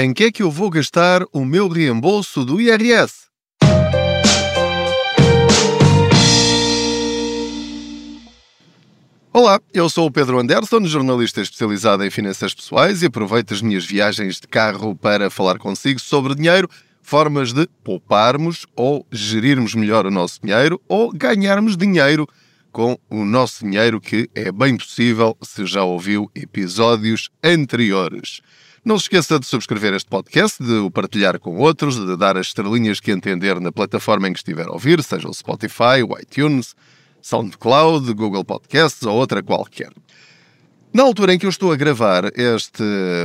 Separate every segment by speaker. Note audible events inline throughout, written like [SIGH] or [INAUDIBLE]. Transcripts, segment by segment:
Speaker 1: Em que é que eu vou gastar o meu reembolso do IRS? Olá, eu sou o Pedro Anderson, jornalista especializado em finanças pessoais e aproveito as minhas viagens de carro para falar consigo sobre dinheiro, formas de pouparmos ou gerirmos melhor o nosso dinheiro ou ganharmos dinheiro com o nosso dinheiro, que é bem possível se já ouviu episódios anteriores. Não se esqueça de subscrever este podcast, de o partilhar com outros, de dar as estrelinhas que entender na plataforma em que estiver a ouvir, seja o Spotify, o iTunes, SoundCloud, Google Podcasts ou outra qualquer. Na altura em que eu estou a gravar este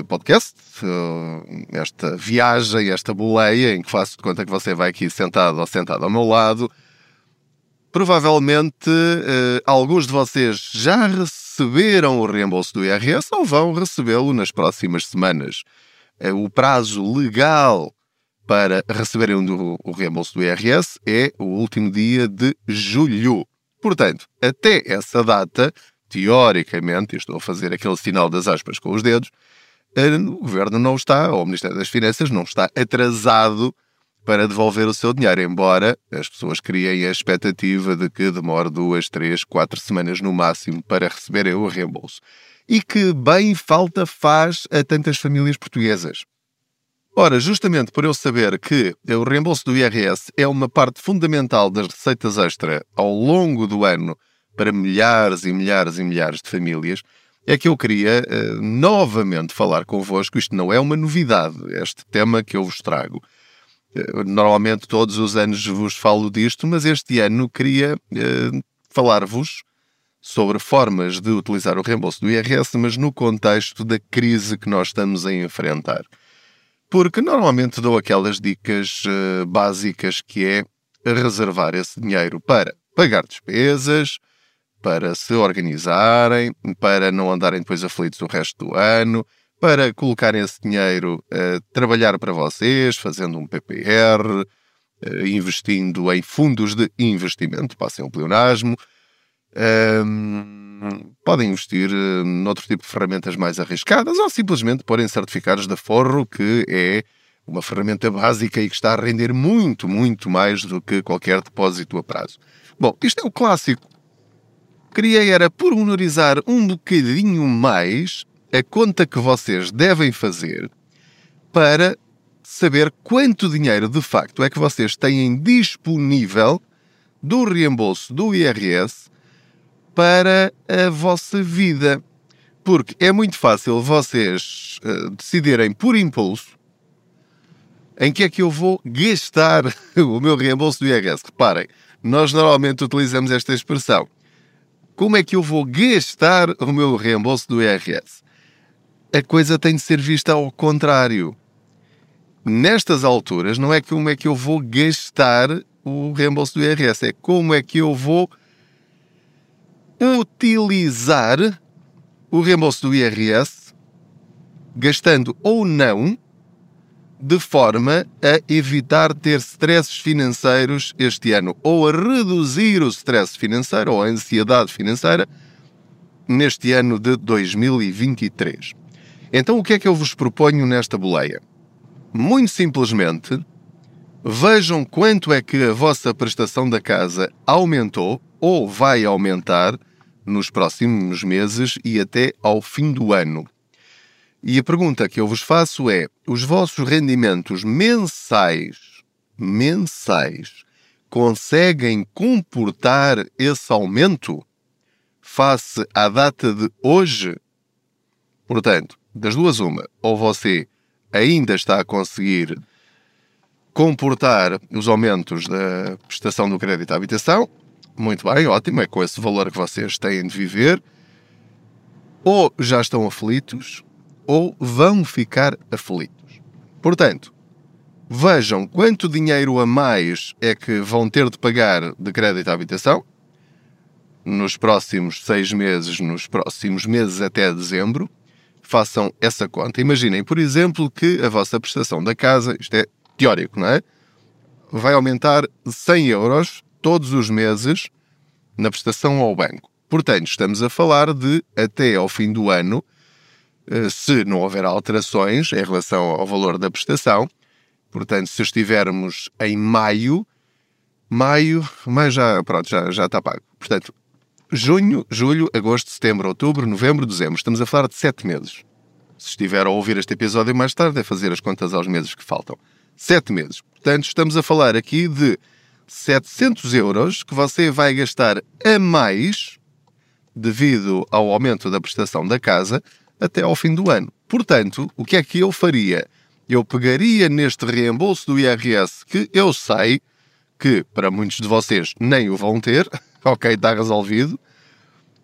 Speaker 1: podcast, eh, esta viagem, esta boleia, em que faço de conta que você vai aqui sentado ou sentado ao meu lado, provavelmente eh, alguns de vocês já receberam o reembolso do IRS ou vão recebê-lo nas próximas semanas. Eh, o prazo legal para receberem o reembolso do IRS é o último dia de julho. Portanto, até essa data, teoricamente, estou a fazer aquele sinal das aspas com os dedos, eh, o governo não está, ou o Ministério das Finanças não está atrasado para devolver o seu dinheiro, embora as pessoas criem a expectativa de que demore duas, três, quatro semanas no máximo para receberem o reembolso. E que bem falta faz a tantas famílias portuguesas. Ora, justamente por eu saber que o reembolso do IRS é uma parte fundamental das receitas extra ao longo do ano para milhares e milhares e milhares de famílias, é que eu queria uh, novamente falar convosco. Isto não é uma novidade, este tema que eu vos trago. Normalmente, todos os anos vos falo disto, mas este ano queria uh, falar-vos sobre formas de utilizar o reembolso do IRS, mas no contexto da crise que nós estamos a enfrentar. Porque normalmente dou aquelas dicas uh, básicas que é reservar esse dinheiro para pagar despesas, para se organizarem, para não andarem depois aflitos o resto do ano, para colocarem esse dinheiro a trabalhar para vocês, fazendo um PPR, uh, investindo em fundos de investimento, passem um pleonasmo. Um, podem investir uh, noutro tipo de ferramentas mais arriscadas ou simplesmente porem certificados de forro, que é uma ferramenta básica e que está a render muito, muito mais do que qualquer depósito a prazo. Bom, isto é o clássico. Queria era pormenorizar um bocadinho mais a conta que vocês devem fazer para saber quanto dinheiro de facto é que vocês têm disponível do reembolso do IRS para a vossa vida. Porque é muito fácil vocês uh, decidirem por impulso em que é que eu vou gastar [LAUGHS] o meu reembolso do IRS. Reparem, nós normalmente utilizamos esta expressão. Como é que eu vou gastar o meu reembolso do IRS? A coisa tem de ser vista ao contrário. Nestas alturas, não é como é que eu vou gastar o reembolso do IRS, é como é que eu vou utilizar o reembolso do IRS, gastando ou não, de forma a evitar ter stresses financeiros este ano, ou a reduzir o stress financeiro ou a ansiedade financeira neste ano de 2023. Então, o que é que eu vos proponho nesta boleia? Muito simplesmente, vejam quanto é que a vossa prestação da casa aumentou ou vai aumentar nos próximos meses e até ao fim do ano. E a pergunta que eu vos faço é: os vossos rendimentos mensais, mensais, conseguem comportar esse aumento face à data de hoje? Portanto, das duas uma, ou você ainda está a conseguir comportar os aumentos da prestação do crédito à habitação, muito bem, ótimo, é com esse valor que vocês têm de viver. Ou já estão aflitos, ou vão ficar aflitos. Portanto, vejam quanto dinheiro a mais é que vão ter de pagar de crédito à habitação nos próximos seis meses, nos próximos meses até dezembro. Façam essa conta. Imaginem, por exemplo, que a vossa prestação da casa, isto é teórico, não é? Vai aumentar 100 euros todos os meses na prestação ao banco. Portanto, estamos a falar de, até ao fim do ano, eh, se não houver alterações em relação ao valor da prestação. Portanto, se estivermos em maio, maio, mas já, pronto, já, já está pago. Portanto, junho, julho, agosto, setembro, outubro, novembro, dezembro. Estamos a falar de sete meses. Se estiver a ouvir este episódio mais tarde, é fazer as contas aos meses que faltam. Sete meses. Portanto, estamos a falar aqui de 700 euros que você vai gastar a mais devido ao aumento da prestação da casa até ao fim do ano. Portanto, o que é que eu faria? Eu pegaria neste reembolso do IRS que eu sei que para muitos de vocês nem o vão ter, [LAUGHS] [LAUGHS] ok, está resolvido,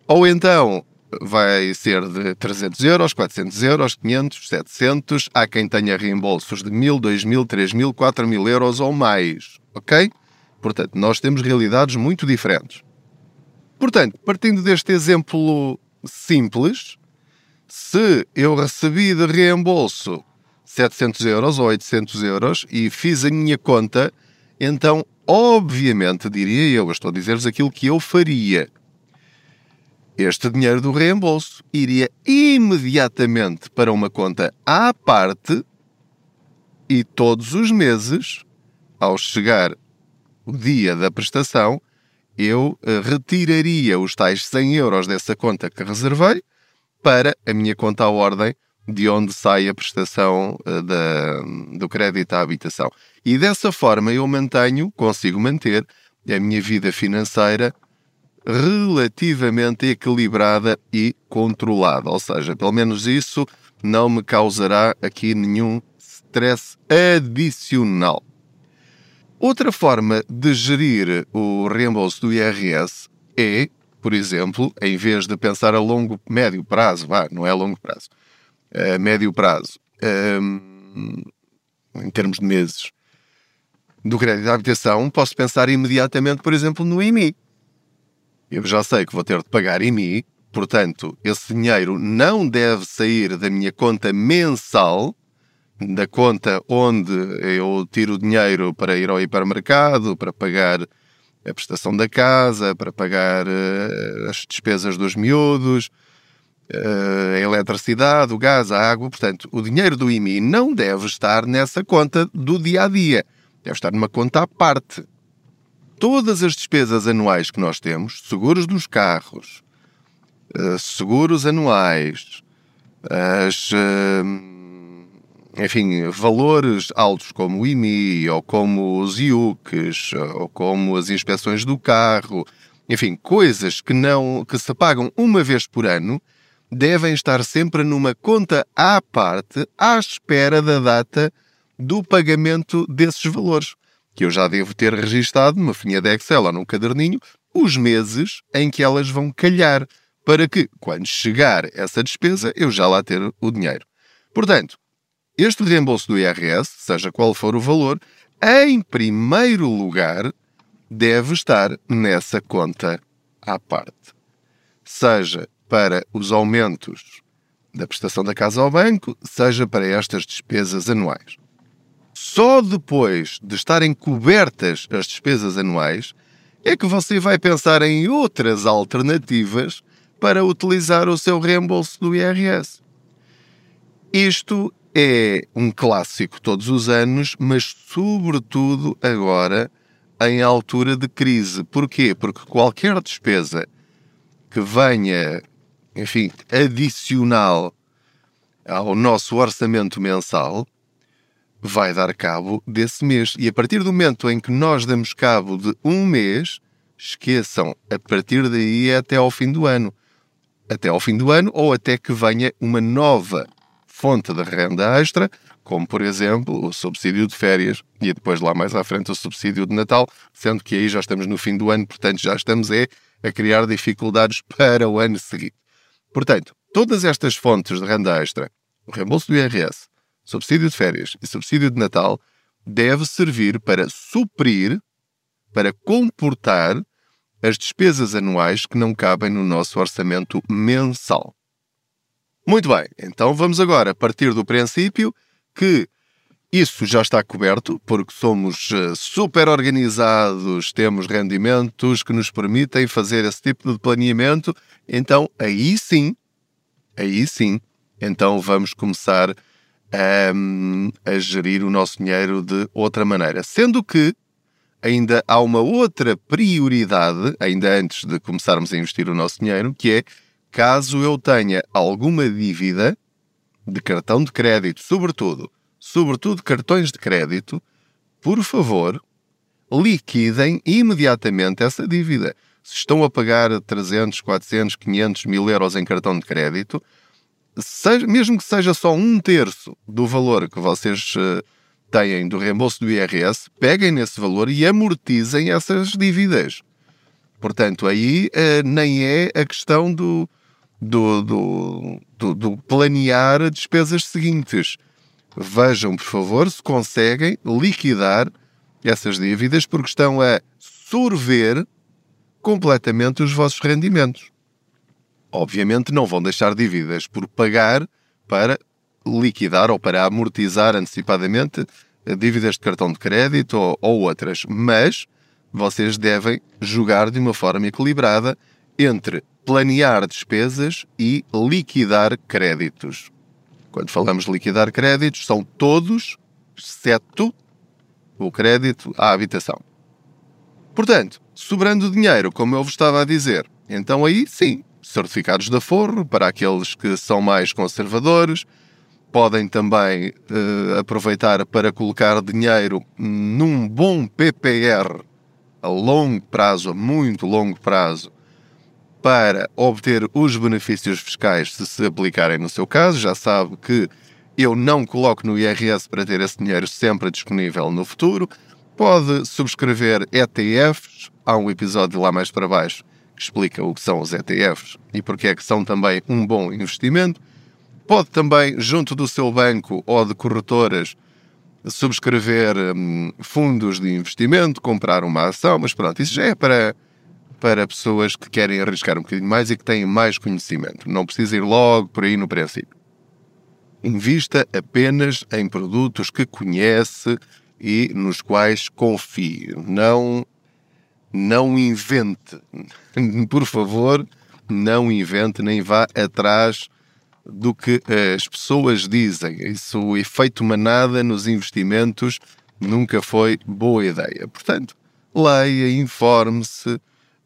Speaker 1: ou então vai ser de 300 euros, 400 euros, 500, 700. Há quem tenha reembolsos de 1000, 2000, 3000, 4000 euros ou mais, ok? Portanto, nós temos realidades muito diferentes. Portanto, partindo deste exemplo simples, se eu recebi de reembolso 700 euros ou 800 euros e fiz a minha conta, então, obviamente, diria eu, estou a dizer-vos aquilo que eu faria. Este dinheiro do reembolso iria imediatamente para uma conta à parte e todos os meses, ao chegar o dia da prestação, eu eh, retiraria os tais 100 euros dessa conta que reservei para a minha conta à ordem de onde sai a prestação uh, da, do crédito à habitação. E dessa forma eu mantenho, consigo manter a minha vida financeira relativamente equilibrada e controlada. Ou seja, pelo menos isso não me causará aqui nenhum stress adicional. Outra forma de gerir o reembolso do IRS é, por exemplo, em vez de pensar a longo, médio prazo, vá, não é a longo prazo, a médio prazo, um, em termos de meses, do crédito à habitação, posso pensar imediatamente, por exemplo, no IMI. Eu já sei que vou ter de pagar IMI, portanto, esse dinheiro não deve sair da minha conta mensal, da conta onde eu tiro o dinheiro para ir ao hipermercado, para pagar a prestação da casa, para pagar uh, as despesas dos miúdos, a eletricidade, o gás, a água. Portanto, o dinheiro do IMI não deve estar nessa conta do dia a dia. Deve estar numa conta à parte. Todas as despesas anuais que nós temos, seguros dos carros, uh, seguros anuais, as enfim, valores altos como o IMI, ou como os IUCs, ou como as inspeções do carro, enfim, coisas que não que se pagam uma vez por ano, devem estar sempre numa conta à parte, à espera da data do pagamento desses valores. Que eu já devo ter registado numa folhinha de Excel ou num caderninho os meses em que elas vão calhar, para que, quando chegar essa despesa, eu já lá ter o dinheiro. Portanto, este reembolso do IRS, seja qual for o valor, em primeiro lugar, deve estar nessa conta à parte. Seja para os aumentos da prestação da casa ao banco, seja para estas despesas anuais. Só depois de estarem cobertas as despesas anuais é que você vai pensar em outras alternativas para utilizar o seu reembolso do IRS. Isto é um clássico todos os anos, mas sobretudo agora em altura de crise. Porquê? Porque qualquer despesa que venha, enfim, adicional ao nosso orçamento mensal vai dar cabo desse mês. E a partir do momento em que nós damos cabo de um mês, esqueçam, a partir daí é até ao fim do ano. Até ao fim do ano ou até que venha uma nova fonte de renda extra, como por exemplo o subsídio de férias e depois lá mais à frente o subsídio de Natal, sendo que aí já estamos no fim do ano, portanto já estamos é, a criar dificuldades para o ano seguinte. Portanto, todas estas fontes de renda extra, o reembolso do IRS, subsídio de férias e subsídio de Natal, deve servir para suprir, para comportar as despesas anuais que não cabem no nosso orçamento mensal. Muito bem, então vamos agora partir do princípio que isso já está coberto, porque somos eh, super organizados, temos rendimentos que nos permitem fazer esse tipo de planeamento. Então, aí sim, aí sim, então vamos começar a, a gerir o nosso dinheiro de outra maneira. Sendo que ainda há uma outra prioridade, ainda antes de começarmos a investir o nosso dinheiro, que é caso eu tenha alguma dívida de cartão de crédito, sobretudo, sobretudo cartões de crédito, por favor, liquidem imediatamente essa dívida. Se estão a pagar 300, 400, 500 mil euros em cartão de crédito, seja, mesmo que seja só um terço do valor que vocês uh, têm do reembolso do IRS, peguem nesse valor e amortizem essas dívidas. Portanto, aí uh, nem é a questão do, do, do, do, do planear despesas seguintes. Vejam, por favor, se conseguem liquidar essas dívidas, porque estão a sorver completamente os vossos rendimentos. Obviamente não vão deixar dívidas por pagar para liquidar ou para amortizar antecipadamente dívidas de cartão de crédito ou, ou outras, mas vocês devem jogar de uma forma equilibrada entre planear despesas e liquidar créditos. Quando falamos de liquidar créditos, são todos, exceto o crédito à habitação. Portanto, sobrando dinheiro, como eu vos estava a dizer, então aí sim, certificados de aforro para aqueles que são mais conservadores, podem também uh, aproveitar para colocar dinheiro num bom PPR a longo prazo, a muito longo prazo, para obter os benefícios fiscais se se aplicarem no seu caso. Já sabe que eu não coloco no IRS para ter esse dinheiro sempre disponível no futuro. Pode subscrever ETFs, há um episódio lá mais para baixo que explica o que são os ETFs e porque é que são também um bom investimento. Pode também, junto do seu banco ou de corretoras, subscrever hum, fundos de investimento, comprar uma ação, mas pronto, isso já é para para pessoas que querem arriscar um bocadinho mais e que têm mais conhecimento. Não precisa ir logo por aí no princípio. Invista apenas em produtos que conhece e nos quais confie. Não, não invente. [LAUGHS] Por favor, não invente nem vá atrás do que as pessoas dizem. Isso, o efeito manada nos investimentos nunca foi boa ideia. Portanto, leia, informe-se,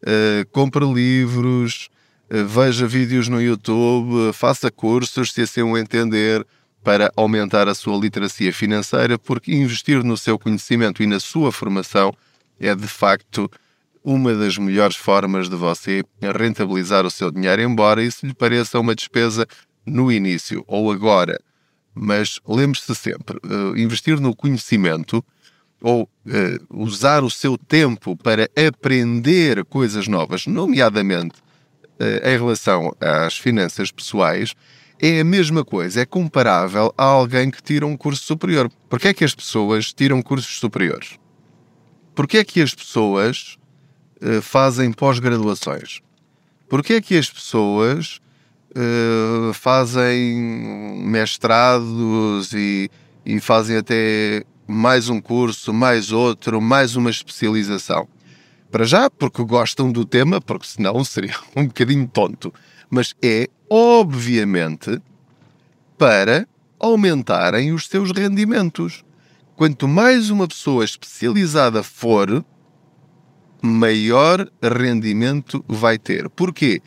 Speaker 1: uh, compre livros, uh, veja vídeos no YouTube, faça cursos, se assim entender, para aumentar a sua literacia financeira, porque investir no seu conhecimento e na sua formação é de facto uma das melhores formas de você rentabilizar o seu dinheiro, embora isso lhe pareça uma despesa no início ou agora. Mas lembre-se sempre, investir no conhecimento ou uh, usar o seu tempo para aprender coisas novas, nomeadamente uh, em relação às finanças pessoais, é a mesma coisa, é comparável a alguém que tira um curso superior. Porquê é que as pessoas tiram cursos superiores? Porquê é que as pessoas uh, fazem pós-graduações? Porquê é que as pessoas fazem mestrados e, e fazem até mais um curso, mais outro, mais uma especialização. Para já, porque gostam do tema, porque senão seria [LAUGHS] um bocadinho tonto. Mas é, obviamente, para aumentarem os seus rendimentos. Quanto mais uma pessoa especializada for, maior rendimento vai ter. Porquê?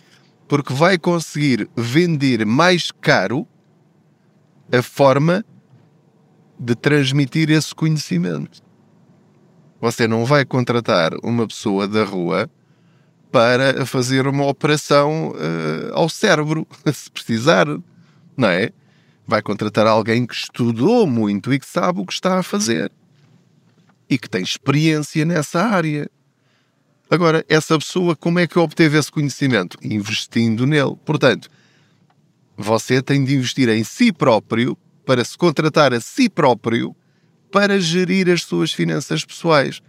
Speaker 1: Porque vai conseguir vender mais caro a forma de transmitir esse conhecimento. Você não vai contratar uma pessoa da rua para fazer uma operação uh, ao cérebro, [LAUGHS] se precisar, não é? Vai contratar alguém que estudou muito e que sabe o que está a fazer e que tem experiência nessa área. Agora, essa pessoa, como é que obteve esse conhecimento? Investindo nele. Portanto, você tem de investir em si próprio para se contratar a si próprio para gerir as suas finanças pessoais.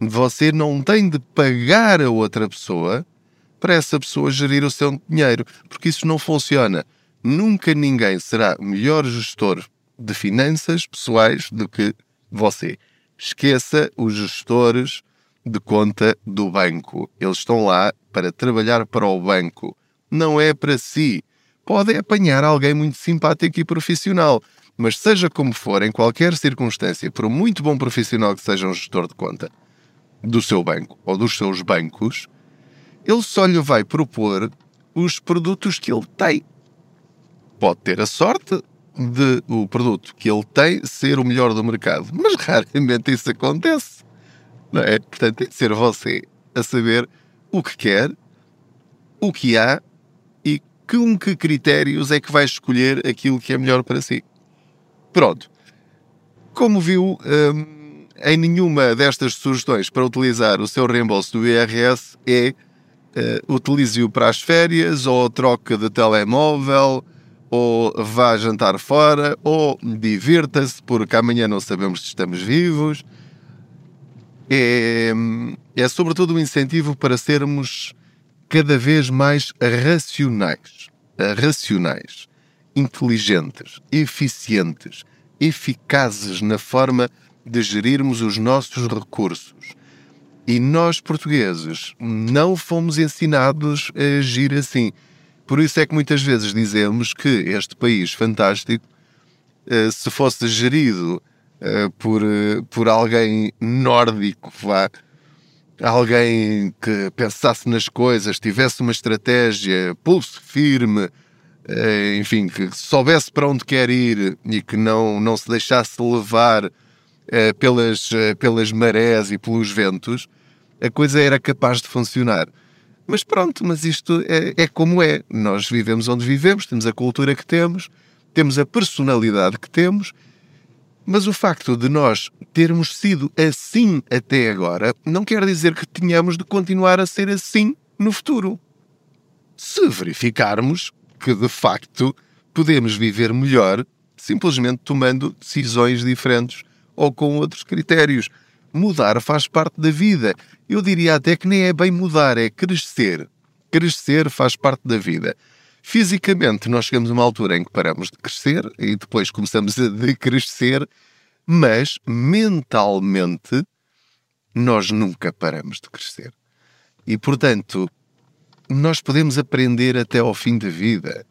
Speaker 1: Você não tem de pagar a outra pessoa para essa pessoa gerir o seu dinheiro, porque isso não funciona. Nunca ninguém será melhor gestor de finanças pessoais do que você. Esqueça os gestores de conta do banco. Eles estão lá para trabalhar para o banco. Não é para si. Pode apanhar alguém muito simpático e profissional. Mas seja como for, em qualquer circunstância, por muito bom profissional que seja um gestor de conta do seu banco ou dos seus bancos, ele só lhe vai propor os produtos que ele tem. Pode ter a sorte de o produto que ele tem ser o melhor do mercado, mas [LAUGHS] raramente isso acontece. Não é? Portanto, tem de ser você a saber o que quer, o que há com que critérios é que vai escolher aquilo que é melhor para si. Pronto. Como viu, hum, em nenhuma destas sugestões para utilizar o seu reembolso do IRS é uh, utilize-o para as férias, ou troca de telemóvel, ou vá jantar fora, ou divirta-se, porque amanhã não sabemos se estamos vivos. É, é sobretudo um incentivo para sermos cada vez mais racionais. Racionais, inteligentes, eficientes, eficazes na forma de gerirmos os nossos recursos e nós, portugueses, não fomos ensinados a agir assim. Por isso é que muitas vezes dizemos que este país fantástico, eh, se fosse gerido eh, por, eh, por alguém nórdico, vá, alguém que pensasse nas coisas, tivesse uma estratégia, pulso firme, enfim, que soubesse para onde quer ir e que não, não se deixasse levar eh, pelas, eh, pelas marés e pelos ventos, a coisa era capaz de funcionar. Mas pronto, mas isto é, é como é. Nós vivemos onde vivemos, temos a cultura que temos, temos a personalidade que temos, mas o facto de nós termos sido assim até agora não quer dizer que tenhamos de continuar a ser assim no futuro. Se verificarmos que de facto podemos viver melhor simplesmente tomando decisões diferentes ou com outros critérios. Mudar faz parte da vida. Eu diria até que nem é bem mudar, é crescer. Crescer faz parte da vida. Fisicamente, nós chegamos a uma altura em que paramos de crescer e depois começamos a decrescer, mas mentalmente nós nunca paramos de crescer. E, portanto, nós podemos aprender até ao fim da vida.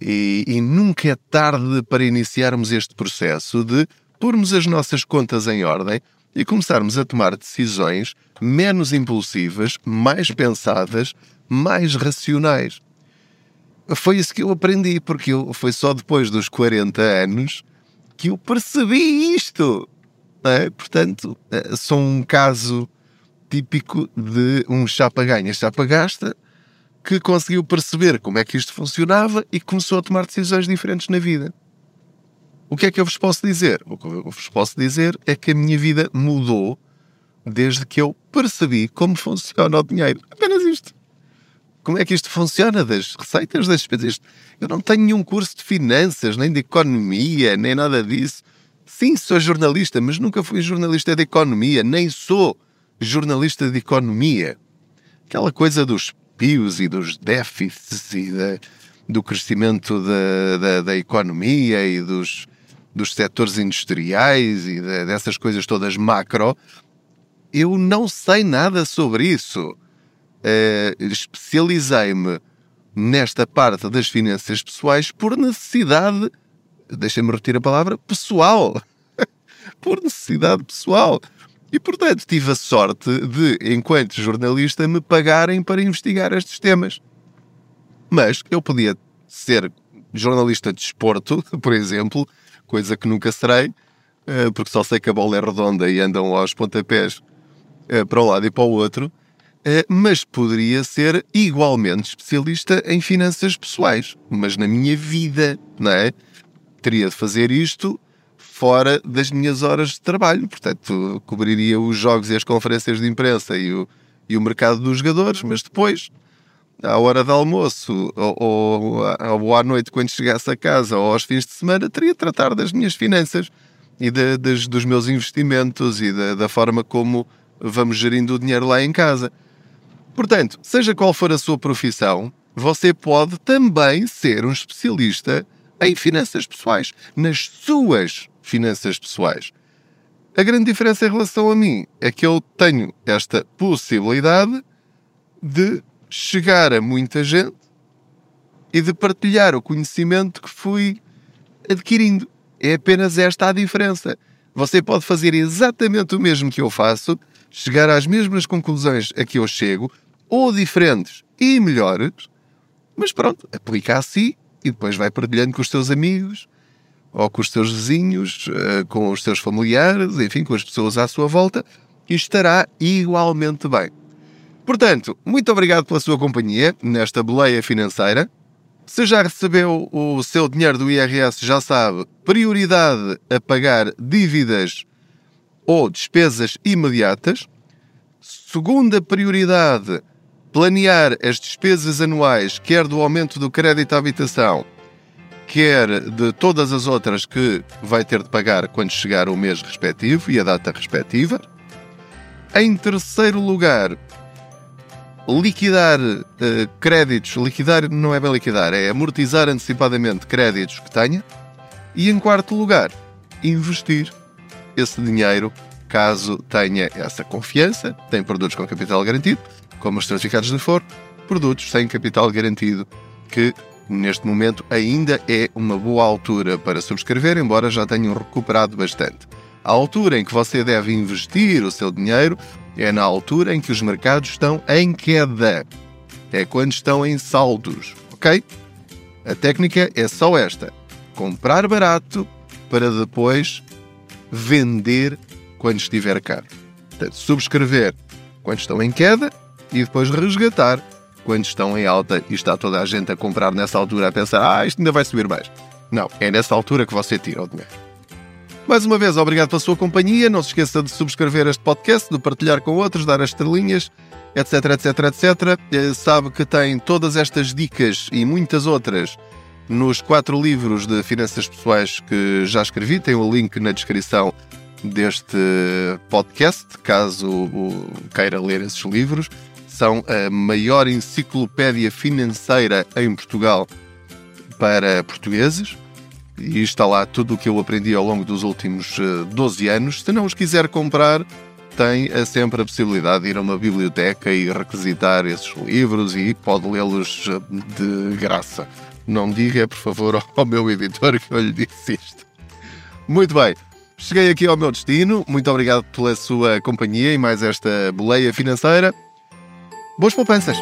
Speaker 1: E, e, nunca é tarde para iniciarmos este processo de pormos as nossas contas em ordem e começarmos a tomar decisões menos impulsivas, mais pensadas, mais racionais. Foi isso que eu aprendi, porque eu, foi só depois dos 40 anos que eu percebi isto. É? Portanto, eh, sou um caso típico de um chapa-ganha, chapa-gasta, que conseguiu perceber como é que isto funcionava e começou a tomar decisões diferentes na vida. O que é que eu vos posso dizer? O que eu vos posso dizer é que a minha vida mudou desde que eu percebi como [LAUGHS] funciona o dinheiro. Apenas. Como é que isto funciona das receitas, das despesas? Eu não tenho nenhum curso de finanças, nem de economia, nem nada disso. Sim, sou jornalista, mas nunca fui jornalista de economia, nem sou jornalista de economia. Aquela coisa dos pios e dos déficits e do crescimento da, da, da economia e dos, dos setores industriais e de, dessas coisas todas macro, eu não sei nada sobre isso. Uh, Especializei-me nesta parte das finanças pessoais por necessidade, deixem-me repetir a palavra, pessoal. [LAUGHS] por necessidade pessoal. E, portanto, tive a sorte de, enquanto jornalista, me pagarem para investigar estes temas. Mas eu podia ser jornalista de desporto, [LAUGHS] por exemplo, coisa que nunca serei, eh, porque só sei que a bola é redonda e andam aos pontapés eh, para um lado e para o outro, eh, mas poderia ser igualmente especialista em finanças pessoais, mas na minha vida, não é? Teria de fazer isto fora das minhas horas de trabalho, portanto, cobriria os jogos e as conferências de imprensa e o, e o mercado dos jogadores, mas depois à hora de almoço ou, ou, ou, à noite quando chegasse a casa ou aos fins de semana, teria de tratar das minhas finanças e de, de, dos meus investimentos e de, da forma como vamos gerindo o dinheiro lá em casa. Portanto, seja qual for a sua profissão, você pode também ser um especialista em finanças pessoais, nas suas finanças pessoais. A grande diferença em relação a mim é que eu tenho esta possibilidade de chegar a muita gente e de partilhar o conhecimento que fui adquirindo. É apenas esta a diferença. Você pode fazer exatamente o mesmo que eu faço, chegar às mesmas conclusões a que eu chego, ou diferentes e melhores, mas pronto, aplica a si e depois vai partilhando com os seus amigos, ou com os seus vizinhos, eh, com os seus familiares, enfim, com as pessoas à sua volta, e estará igualmente bem. Portanto, muito obrigado pela sua companhia nesta boleia financeira. Se já recebeu o seu dinheiro do IRS, já sabe, prioridade a pagar dívidas ou despesas imediatas. Segunda prioridade, planear as despesas anuais, quer do aumento do crédito à habitação, quer de todas as outras que vai ter de pagar quando chegar o mês respectivo e a data respectiva. Em terceiro lugar, liquidar uh, créditos, liquidar não é bem liquidar, é amortizar antecipadamente créditos que tenha. E em quarto lugar, investir esse dinheiro caso tenha essa confiança, tem produtos com capital garantido, como os certificados de foro, produtos sem capital garantido, que neste momento ainda é uma boa altura para subscrever, embora já tenham recuperado bastante. A altura em que você deve investir o seu dinheiro é na altura em que os mercados estão em queda. É quando estão em saldos, ok? A técnica é só esta: comprar barato para depois vender quando estiver caro. Portanto, subscrever quando estão em queda e depois resgatar quando estão em alta e está toda a gente a comprar nessa altura a pensar, ah, isto ainda vai subir mais. Não, é nessa altura que você tira o dinheiro. Mais uma vez, obrigado pela sua companhia. Não se esqueça de subscrever este podcast, de partilhar com outros, dar as estrelinhas, etc, etc, etc. Sabe que tem todas estas dicas e muitas outras nos quatro livros de finanças pessoais que já escrevi. Tem o link na descrição deste podcast, caso queira ler esses livros. São a maior enciclopédia financeira em Portugal para portugueses e está lá tudo o que eu aprendi ao longo dos últimos 12 eh, anos. Se não os quiser comprar, tem sempre a possibilidade de ir a uma biblioteca e requisitar esses livros e pode lê-los eh, de graça. Não diga, por favor, [LAUGHS] ao meu editor que eu lhe disse isto. Muito bem, cheguei aqui ao meu destino. Muito obrigado pela sua companhia e mais esta boleia financeira. Boas poupanças!